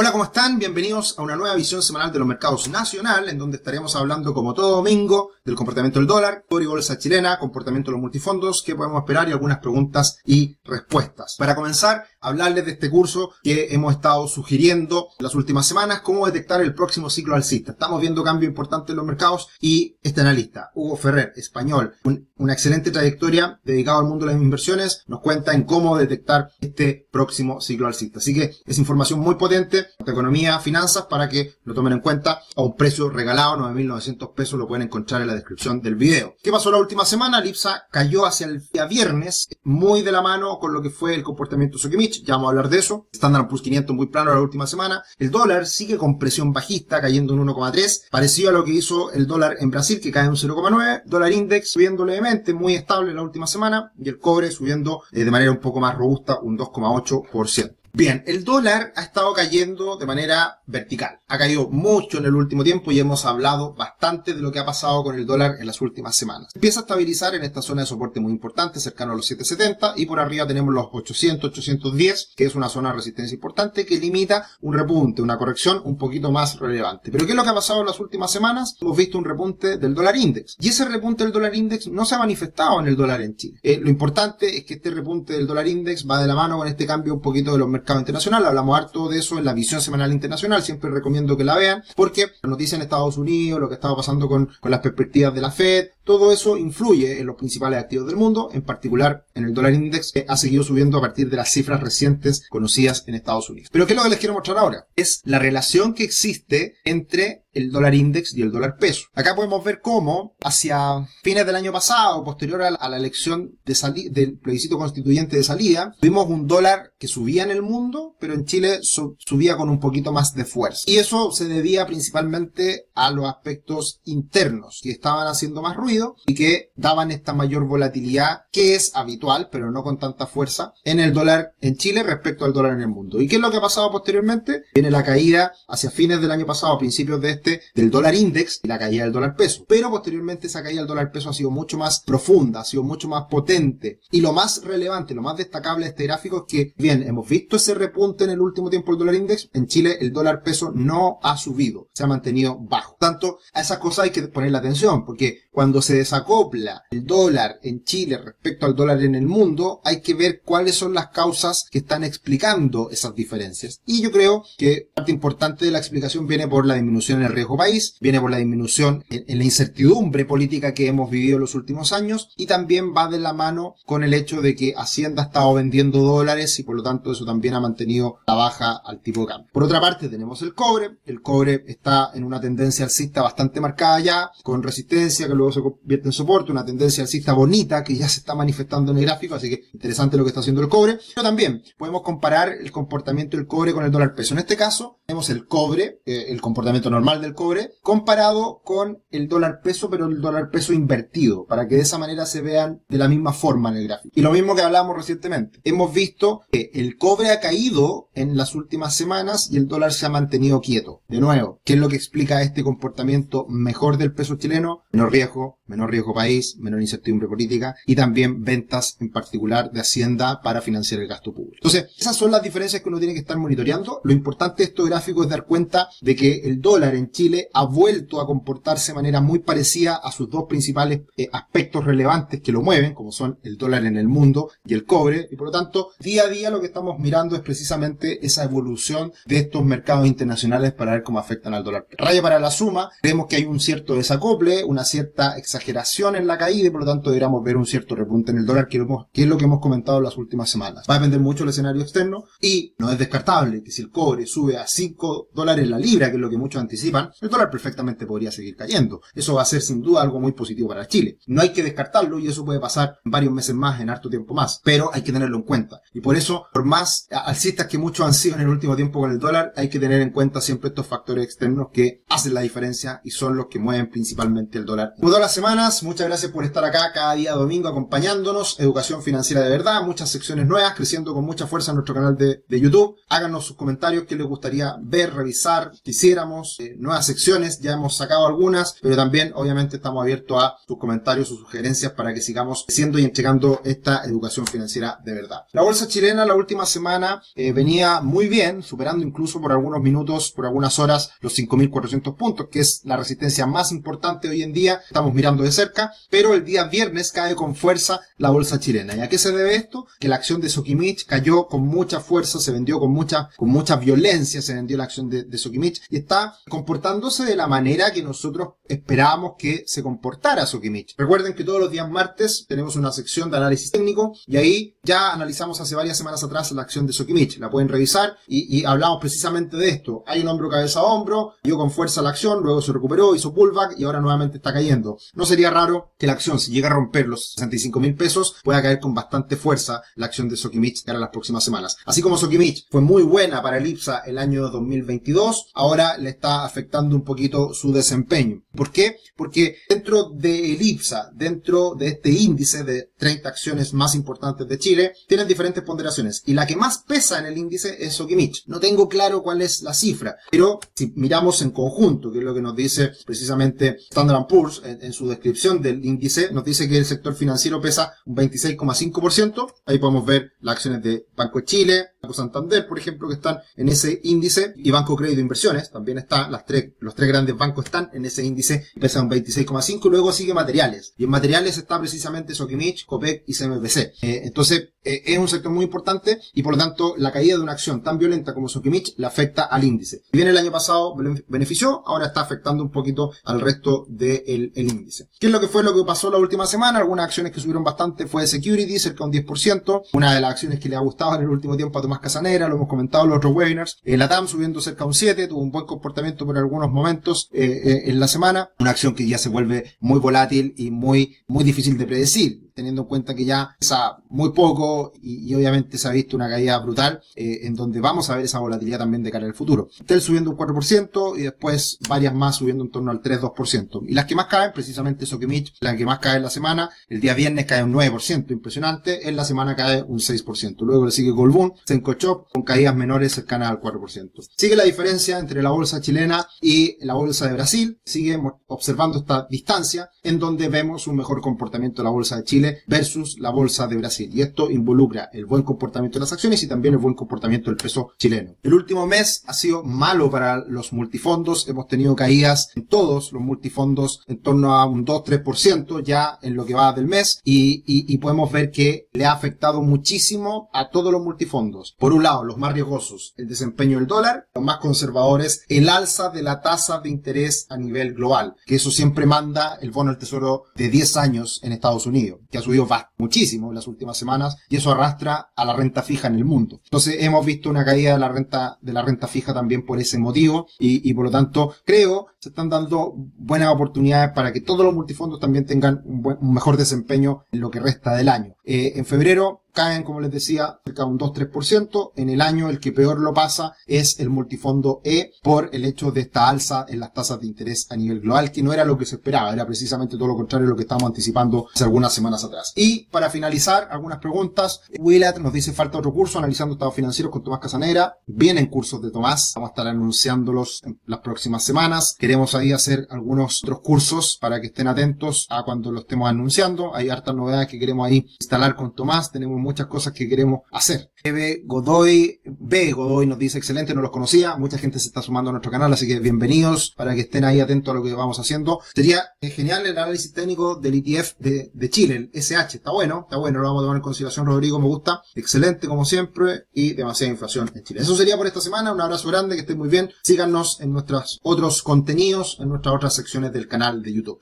Hola, ¿cómo están? Bienvenidos a una nueva visión semanal de los mercados nacional, en donde estaremos hablando, como todo domingo, del comportamiento del dólar, y bolsa chilena, comportamiento de los multifondos, qué podemos esperar y algunas preguntas y respuestas. Para comenzar, hablarles de este curso que hemos estado sugiriendo en las últimas semanas, cómo detectar el próximo ciclo alcista. Estamos viendo cambio importante en los mercados y este analista, Hugo Ferrer, español, una excelente trayectoria dedicado al mundo de las inversiones, nos cuenta en cómo detectar este próximo ciclo alcista. Así que es información muy potente economía, finanzas, para que lo tomen en cuenta a un precio regalado, 9.900 pesos, lo pueden encontrar en la descripción del video. ¿Qué pasó la última semana? Lipsa cayó hacia el día viernes, muy de la mano con lo que fue el comportamiento Sokimich, ya vamos a hablar de eso. Standard Poor's 500 muy plano la última semana. El dólar sigue con presión bajista, cayendo en 1,3, parecido a lo que hizo el dólar en Brasil, que cae un 0,9, dólar index subiendo levemente, muy estable la última semana, y el cobre subiendo eh, de manera un poco más robusta, un 2,8%. Bien, el dólar ha estado cayendo de manera vertical. Ha caído mucho en el último tiempo y hemos hablado bastante de lo que ha pasado con el dólar en las últimas semanas. Empieza a estabilizar en esta zona de soporte muy importante, cercano a los 770, y por arriba tenemos los 800, 810, que es una zona de resistencia importante que limita un repunte, una corrección un poquito más relevante. Pero ¿qué es lo que ha pasado en las últimas semanas? Hemos visto un repunte del dólar index. Y ese repunte del dólar index no se ha manifestado en el dólar en Chile. Eh, lo importante es que este repunte del dólar index va de la mano con este cambio un poquito de los mercados internacional. Hablamos harto de eso en la visión semanal internacional. Siempre recomiendo que la vean porque la noticia en Estados Unidos, lo que estaba pasando con las perspectivas de la Fed, todo eso influye en los principales activos del mundo, en particular en el dólar index que ha seguido subiendo a partir de las cifras recientes conocidas en Estados Unidos. Pero ¿qué es lo que les quiero mostrar ahora? Es la relación que existe entre el dólar index y el dólar peso. Acá podemos ver cómo hacia fines del año pasado, posterior a la elección de del plebiscito constituyente de salida, vimos un dólar que subía en el mundo, pero en Chile subía con un poquito más de fuerza. Y eso se debía principalmente a los aspectos internos, que estaban haciendo más ruido y que daban esta mayor volatilidad que es habitual, pero no con tanta fuerza, en el dólar en Chile respecto al dólar en el mundo. ¿Y qué es lo que ha pasado posteriormente? Viene la caída hacia fines del año pasado, a principios de este del dólar index y la caída del dólar peso. Pero posteriormente esa caída del dólar peso ha sido mucho más profunda, ha sido mucho más potente. Y lo más relevante, lo más destacable de este gráfico es que, bien, hemos visto ese repunte en el último tiempo del dólar index. En Chile el dólar peso no ha subido, se ha mantenido bajo. Tanto, a esas cosas hay que ponerle atención, porque cuando se desacopla el dólar en Chile respecto al dólar en el mundo, hay que ver cuáles son las causas que están explicando esas diferencias. Y yo creo que parte importante de la explicación viene por la disminución en el riesgo país, viene por la disminución en, la incertidumbre política que hemos vivido en los últimos años y también va de la mano con el hecho de que Hacienda ha estado vendiendo dólares y por lo tanto eso también ha mantenido la baja al tipo de cambio. Por otra parte tenemos el cobre, el cobre está en una tendencia alcista bastante marcada ya, con resistencia que luego se convierte en soporte, una tendencia alcista bonita que ya se está manifestando en el gráfico, así que interesante lo que está haciendo el cobre. Pero también podemos comparar el comportamiento del cobre con el dólar peso. En este caso tenemos el cobre, eh, el comportamiento normal del cobre comparado con el dólar peso, pero el dólar peso invertido, para que de esa manera se vean de la misma forma en el gráfico. Y lo mismo que hablábamos recientemente. Hemos visto que el cobre ha caído en las últimas semanas y el dólar se ha mantenido quieto. De nuevo, ¿qué es lo que explica este comportamiento mejor del peso chileno? Menor riesgo, menor riesgo país, menor incertidumbre política y también ventas en particular de Hacienda para financiar el gasto público. Entonces, esas son las diferencias que uno tiene que estar monitoreando. Lo importante de estos gráficos es dar cuenta de que el dólar en Chile ha vuelto a comportarse de manera muy parecida a sus dos principales eh, aspectos relevantes que lo mueven, como son el dólar en el mundo y el cobre, y por lo tanto, día a día lo que estamos mirando es precisamente esa evolución de estos mercados internacionales para ver cómo afectan al dólar. Raya para la suma, vemos que hay un cierto desacople, una cierta exageración en la caída y por lo tanto deberíamos ver un cierto repunte en el dólar, que, es lo que hemos comentado en las últimas semanas. Va a depender mucho del escenario externo y no es descartable que si el cobre sube a 5 dólares la libra, que es lo que muchos anticipan, el dólar perfectamente podría seguir cayendo. Eso va a ser sin duda algo muy positivo para Chile. No hay que descartarlo y eso puede pasar varios meses más, en harto tiempo más, pero hay que tenerlo en cuenta. Y por eso, por más alcistas que muchos han sido en el último tiempo con el dólar, hay que tener en cuenta siempre estos factores externos que hacen la diferencia y son los que mueven principalmente el dólar. Como todas las muchas gracias por estar acá cada día domingo acompañándonos. Educación financiera de verdad, muchas secciones nuevas, creciendo con mucha fuerza en nuestro canal de, YouTube. Háganos sus comentarios, qué les gustaría ver, revisar, quisiéramos eh, nuevas secciones, ya hemos sacado algunas, pero también obviamente estamos abiertos a sus comentarios, sus sugerencias para que sigamos siendo y entregando esta educación financiera de verdad. La bolsa chilena la última semana eh, venía muy bien, superando incluso por algunos minutos, por algunas horas, los 5.400 puntos, que es la resistencia más importante hoy en día. Estamos mirando de cerca, pero el día viernes cae con fuerza la bolsa chilena. ¿Y a qué se debe esto? Que la acción de Sokimich cayó con mucha fuerza, se vendió con mucha, con mucha violencia, se vendió la acción de, de Sokimich y está comportándose de la manera que nosotros esperábamos que se comportara Sokimich. Recuerden que todos los días martes tenemos una sección de análisis técnico y ahí ya analizamos hace varias semanas atrás la acción de Sokimich. La pueden revisar y, y hablamos precisamente de esto. Hay un hombro cabeza a hombro, dio con fuerza la acción, luego se recuperó, hizo pullback y ahora nuevamente está cayendo. No sería raro que la acción, si llega a romper los 65 mil pesos, pueda caer con bastante fuerza la acción de Sokimich para las próximas semanas. Así como Sokimich fue muy buena para el IPSA el año 2022, ahora le está afectando un poquito su desempeño. ¿Por qué? Porque dentro del IPSA, dentro de este índice de 30 acciones más importantes de Chile, tienen diferentes ponderaciones. Y la que más pesa en el índice es Sokimich. No tengo claro cuál es la cifra, pero si miramos en conjunto, que es lo que nos dice precisamente Standard Poor's en, en su descripción del índice, nos dice que el sector financiero pesa un 26,5%. Ahí podemos ver las acciones de Banco de Chile, Banco Santander, por ejemplo, que están en ese índice, y Banco Crédito de Inversiones, también está, las tres, los tres grandes bancos están en ese índice, pesan un 26,5%, luego sigue materiales, y en materiales está precisamente Sokimich, Copec y CMPC. Eh, entonces, eh, es un sector muy importante, y por lo tanto, la caída de una acción tan violenta como Sokimich le afecta al índice. Si bien el año pasado benefició, ahora está afectando un poquito al resto del el índice. ¿Qué es lo que fue lo que pasó la última semana? Algunas acciones que subieron bastante fue Security, cerca de un 10%, una de las acciones que le ha gustado en el último tiempo a Tomás Casanera, lo hemos comentado en los otros webinars. Eh, la subiendo cerca de un 7, tuvo un buen comportamiento por algunos momentos eh, eh, en la semana. Una acción que ya se vuelve muy volátil y muy, muy difícil de predecir teniendo en cuenta que ya pesa muy poco y, obviamente se ha visto una caída brutal eh, en donde vamos a ver esa volatilidad también de cara al futuro. Intel subiendo un 4% y después varias más subiendo en torno al 3-2%. Y las que más caen, precisamente Sokimich, la que más cae en la semana, el día viernes cae un 9%, impresionante, en la semana cae un 6%. Luego le sigue Golbun, Sencochop, con caídas menores cercanas al 4%. Sigue la diferencia entre la bolsa chilena y la bolsa de Brasil, sigue observando esta distancia en donde vemos un mejor comportamiento de la bolsa de Chile versus la bolsa de Brasil. Y esto involucra el buen comportamiento de las acciones y también el buen comportamiento del peso chileno. El último mes ha sido malo para los multifondos. Hemos tenido caídas en todos los multifondos en torno a un 2-3% ya en lo que va del mes y, y, y podemos ver que le ha afectado muchísimo a todos los multifondos. Por un lado, los más riesgosos, el desempeño del dólar, los más conservadores, el alza de la tasa de interés a nivel global, que eso siempre manda el bono del tesoro de 10 años en Estados Unidos, que ha subido muchísimo en las últimas semanas y eso arrastra a la renta fija en el mundo. Entonces hemos visto una caída de la renta, de la renta fija también por ese motivo y, y por lo tanto creo se están dando buenas oportunidades para que todos los multifondos también tengan un, buen, mejor desempeño en lo que resta del año. Eh, en febrero caen, como les decía, cerca de un 2-3%. En el año el que peor lo pasa es el multifondo E por el hecho de esta alza en las tasas de interés a nivel global, que no era lo que se esperaba, era precisamente todo lo contrario de lo que estábamos anticipando hace algunas semanas atrás. Y para finalizar, algunas preguntas. Willard nos dice falta otro curso analizando estados financieros con Tomás Casanera. Vienen cursos de Tomás, vamos a estar anunciándolos en las próximas semanas. Queremos ahí hacer algunos otros cursos para que estén atentos a cuando lo estemos anunciando. Hay hartas novedades que queremos ahí instalar con Tomás. Tenemos muchas cosas que queremos hacer. Eve Godoy, B Godoy nos dice excelente, no los conocía. Mucha gente se está sumando a nuestro canal, así que bienvenidos para que estén ahí atentos a lo que vamos haciendo. Sería genial el análisis técnico del ETF de, de Chile, el SH. Está bueno, está bueno, lo vamos a tomar en consideración, Rodrigo, me gusta. Excelente como siempre y demasiada inflación en Chile. Eso sería por esta semana. Un abrazo grande, que estén muy bien. Síganos en nuestros otros contenidos, en nuestras otras secciones del canal de YouTube.